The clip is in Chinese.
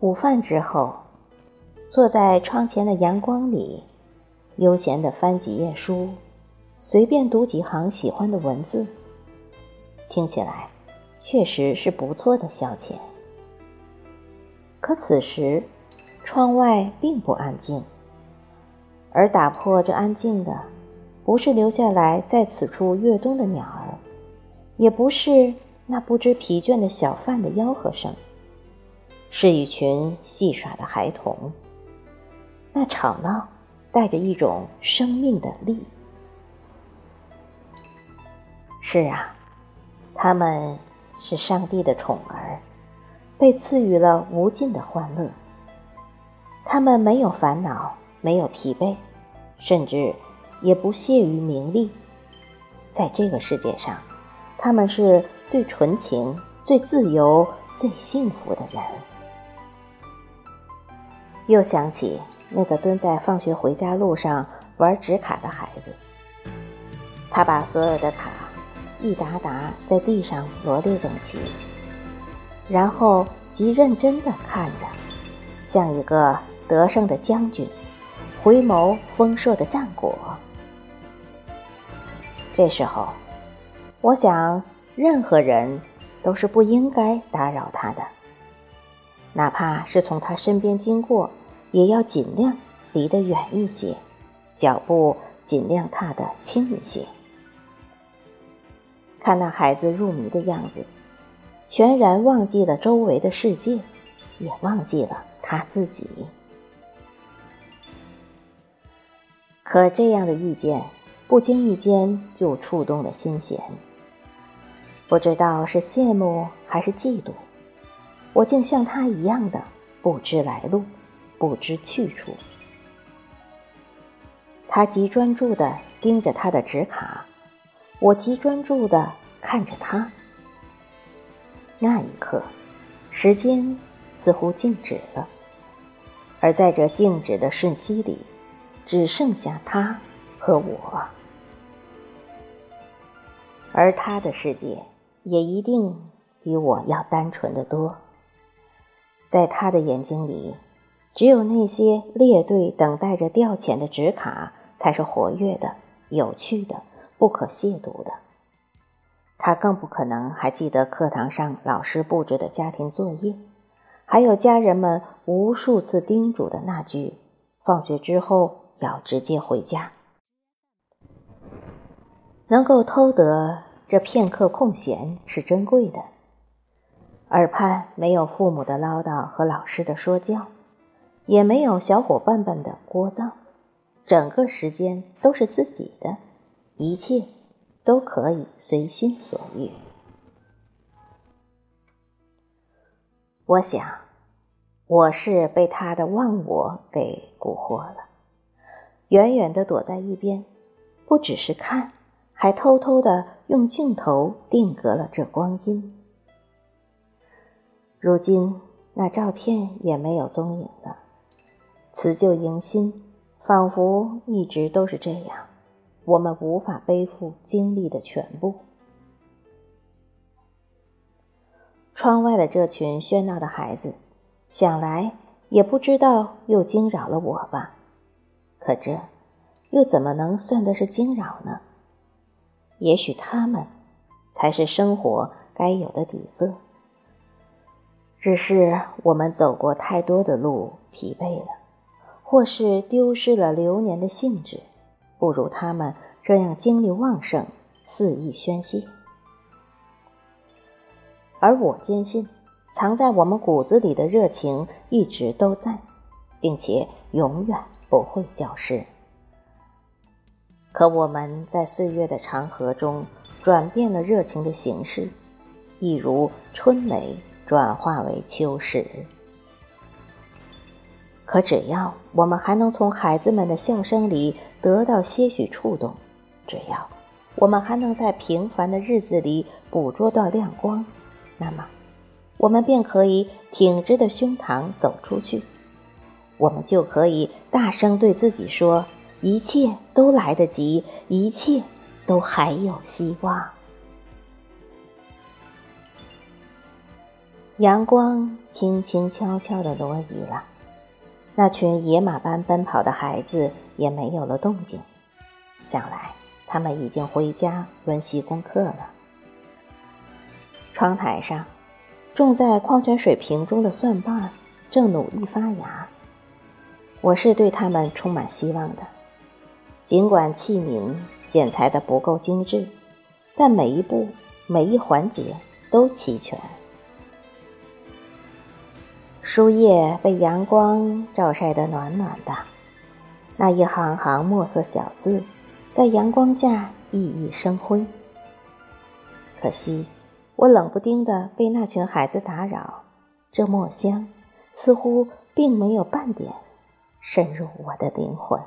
午饭之后，坐在窗前的阳光里，悠闲地翻几页书，随便读几行喜欢的文字，听起来确实是不错的消遣。可此时，窗外并不安静，而打破这安静的，不是留下来在此处越冬的鸟儿，也不是那不知疲倦的小贩的吆喝声。是一群戏耍的孩童，那吵闹带着一种生命的力。是啊，他们是上帝的宠儿，被赐予了无尽的欢乐。他们没有烦恼，没有疲惫，甚至也不屑于名利。在这个世界上，他们是最纯情、最自由、最幸福的人。又想起那个蹲在放学回家路上玩纸卡的孩子，他把所有的卡一沓沓在地上罗列整齐，然后极认真地看着，像一个得胜的将军，回眸丰硕的战果。这时候，我想，任何人都是不应该打扰他的。哪怕是从他身边经过，也要尽量离得远一些，脚步尽量踏得轻一些。看那孩子入迷的样子，全然忘记了周围的世界，也忘记了他自己。可这样的遇见，不经意间就触动了心弦。不知道是羡慕还是嫉妒。我竟像他一样的不知来路，不知去处。他极专注的盯着他的纸卡，我极专注的看着他。那一刻，时间似乎静止了，而在这静止的瞬息里，只剩下他和我，而他的世界也一定比我要单纯的多。在他的眼睛里，只有那些列队等待着调遣的纸卡才是活跃的、有趣的、不可亵渎的。他更不可能还记得课堂上老师布置的家庭作业，还有家人们无数次叮嘱的那句：“放学之后要直接回家。”能够偷得这片刻空闲是珍贵的。耳畔没有父母的唠叨和老师的说教，也没有小伙伴们的聒噪，整个时间都是自己的，一切都可以随心所欲。我想，我是被他的忘我给蛊惑了，远远的躲在一边，不只是看，还偷偷的用镜头定格了这光阴。如今那照片也没有踪影了，辞旧迎新，仿佛一直都是这样。我们无法背负经历的全部。窗外的这群喧闹的孩子，想来也不知道又惊扰了我吧？可这又怎么能算得是惊扰呢？也许他们才是生活该有的底色。只是我们走过太多的路，疲惫了，或是丢失了流年的兴致，不如他们这样精力旺盛，肆意宣泄。而我坚信，藏在我们骨子里的热情一直都在，并且永远不会消失。可我们在岁月的长河中，转变了热情的形式，一如春雷。转化为秋实。可只要我们还能从孩子们的笑声里得到些许触动，只要我们还能在平凡的日子里捕捉到亮光，那么，我们便可以挺直的胸膛走出去，我们就可以大声对自己说：“一切都来得及，一切都还有希望。”阳光轻轻悄悄地挪移了，那群野马般奔跑的孩子也没有了动静。想来他们已经回家温习功课了。窗台上，种在矿泉水瓶中的蒜瓣正努力发芽。我是对他们充满希望的，尽管器皿剪裁的不够精致，但每一步、每一环节都齐全。书页被阳光照晒得暖暖的，那一行行墨色小字，在阳光下熠熠生辉。可惜，我冷不丁的被那群孩子打扰，这墨香似乎并没有半点渗入我的灵魂。